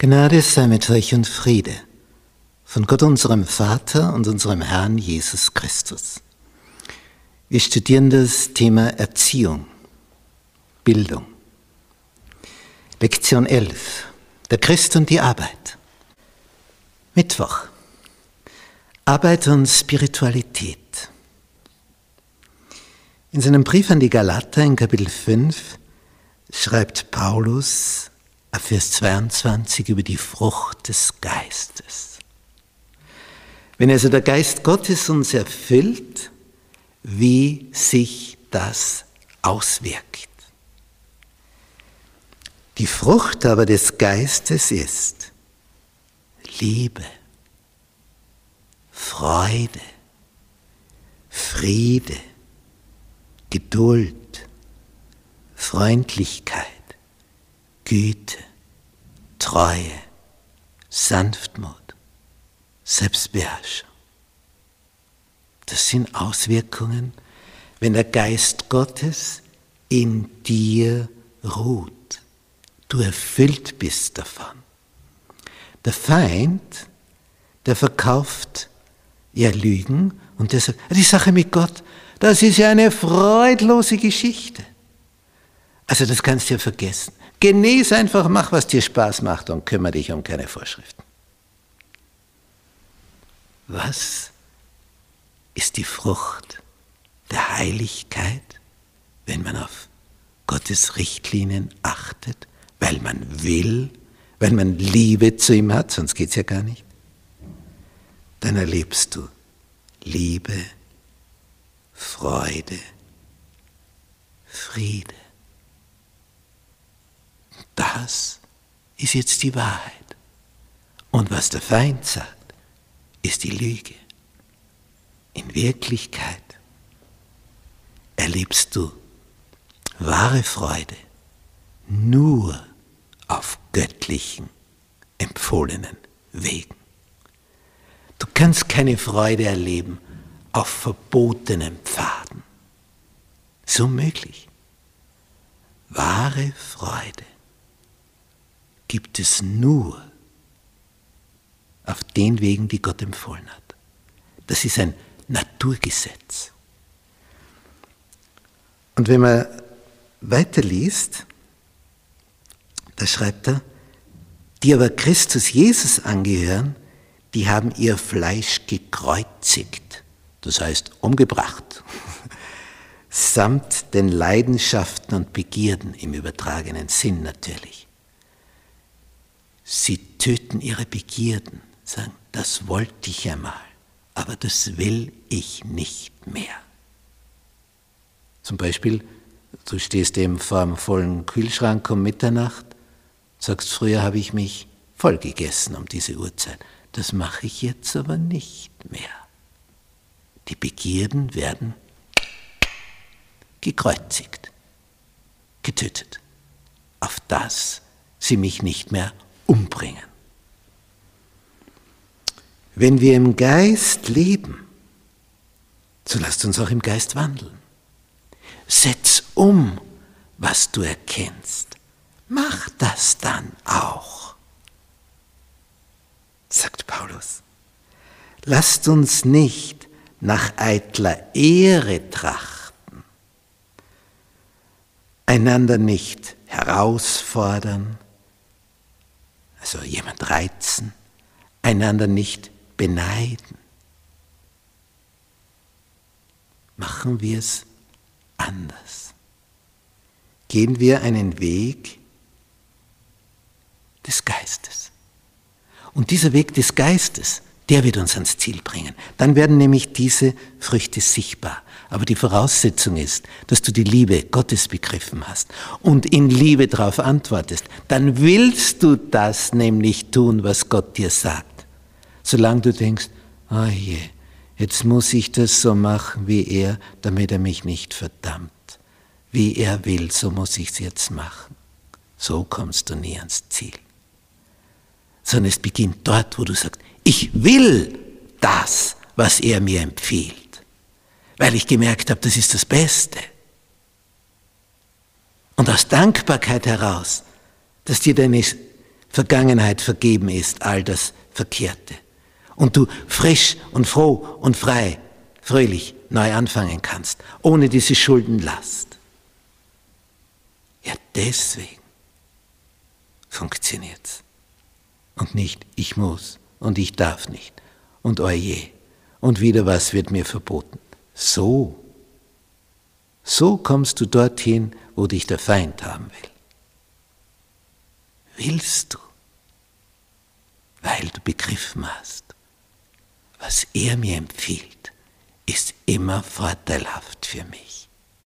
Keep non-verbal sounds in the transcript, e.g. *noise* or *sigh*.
Gnade sei mit euch und Friede von Gott unserem Vater und unserem Herrn Jesus Christus. Wir studieren das Thema Erziehung, Bildung. Lektion 11. Der Christ und die Arbeit. Mittwoch. Arbeit und Spiritualität. In seinem Brief an die Galater in Kapitel 5 schreibt Paulus Vers 22 über die Frucht des Geistes. Wenn also der Geist Gottes uns erfüllt, wie sich das auswirkt. Die Frucht aber des Geistes ist Liebe, Freude, Friede, Geduld, Freundlichkeit, Güte, Treue, Sanftmut, Selbstbeherrschung. Das sind Auswirkungen, wenn der Geist Gottes in dir ruht. Du erfüllt bist davon. Der Feind, der verkauft ja Lügen und der sagt, die Sache mit Gott, das ist ja eine freudlose Geschichte. Also das kannst du ja vergessen. Genieß einfach, mach, was dir Spaß macht und kümmere dich um keine Vorschriften. Was ist die Frucht der Heiligkeit, wenn man auf Gottes Richtlinien achtet, weil man will, weil man Liebe zu ihm hat, sonst geht es ja gar nicht? Dann erlebst du Liebe, Freude, Friede. Das ist jetzt die Wahrheit. Und was der Feind sagt, ist die Lüge. In Wirklichkeit erlebst du wahre Freude nur auf göttlichen, empfohlenen Wegen. Du kannst keine Freude erleben auf verbotenen Pfaden. So möglich. Wahre Freude gibt es nur auf den Wegen, die Gott empfohlen hat. Das ist ein Naturgesetz. Und wenn man weiterliest, da schreibt er, die aber Christus Jesus angehören, die haben ihr Fleisch gekreuzigt, das heißt umgebracht, *laughs* samt den Leidenschaften und Begierden im übertragenen Sinn natürlich. Sie töten ihre Begierden, sagen, das wollte ich einmal, aber das will ich nicht mehr. Zum Beispiel, du stehst eben vor einem vollen Kühlschrank um Mitternacht, sagst, früher habe ich mich voll gegessen um diese Uhrzeit. Das mache ich jetzt aber nicht mehr. Die Begierden werden gekreuzigt, getötet, auf das sie mich nicht mehr umbringen. Wenn wir im Geist leben, so lasst uns auch im Geist wandeln. Setz um, was du erkennst. Mach das dann auch, sagt Paulus. Lasst uns nicht nach eitler Ehre trachten, einander nicht herausfordern, also jemand reizen, einander nicht beneiden. Machen wir es anders. Gehen wir einen Weg des Geistes. Und dieser Weg des Geistes, der wird uns ans Ziel bringen. Dann werden nämlich diese Früchte sichtbar. Aber die Voraussetzung ist, dass du die Liebe Gottes begriffen hast und in Liebe darauf antwortest. Dann willst du das nämlich tun, was Gott dir sagt. Solange du denkst, oh je, jetzt muss ich das so machen wie er, damit er mich nicht verdammt. Wie er will, so muss ich es jetzt machen. So kommst du nie ans Ziel. Sondern es beginnt dort, wo du sagst, ich will das, was er mir empfiehlt, weil ich gemerkt habe, das ist das Beste. Und aus Dankbarkeit heraus, dass dir deine Vergangenheit vergeben ist, all das Verkehrte. Und du frisch und froh und frei, fröhlich neu anfangen kannst, ohne diese Schuldenlast. Ja, deswegen funktioniert's. Und nicht ich muss und ich darf nicht und oje und wieder was wird mir verboten. So, so kommst du dorthin, wo dich der Feind haben will. Willst du, weil du begriffen hast, was er mir empfiehlt, ist immer vorteilhaft für mich.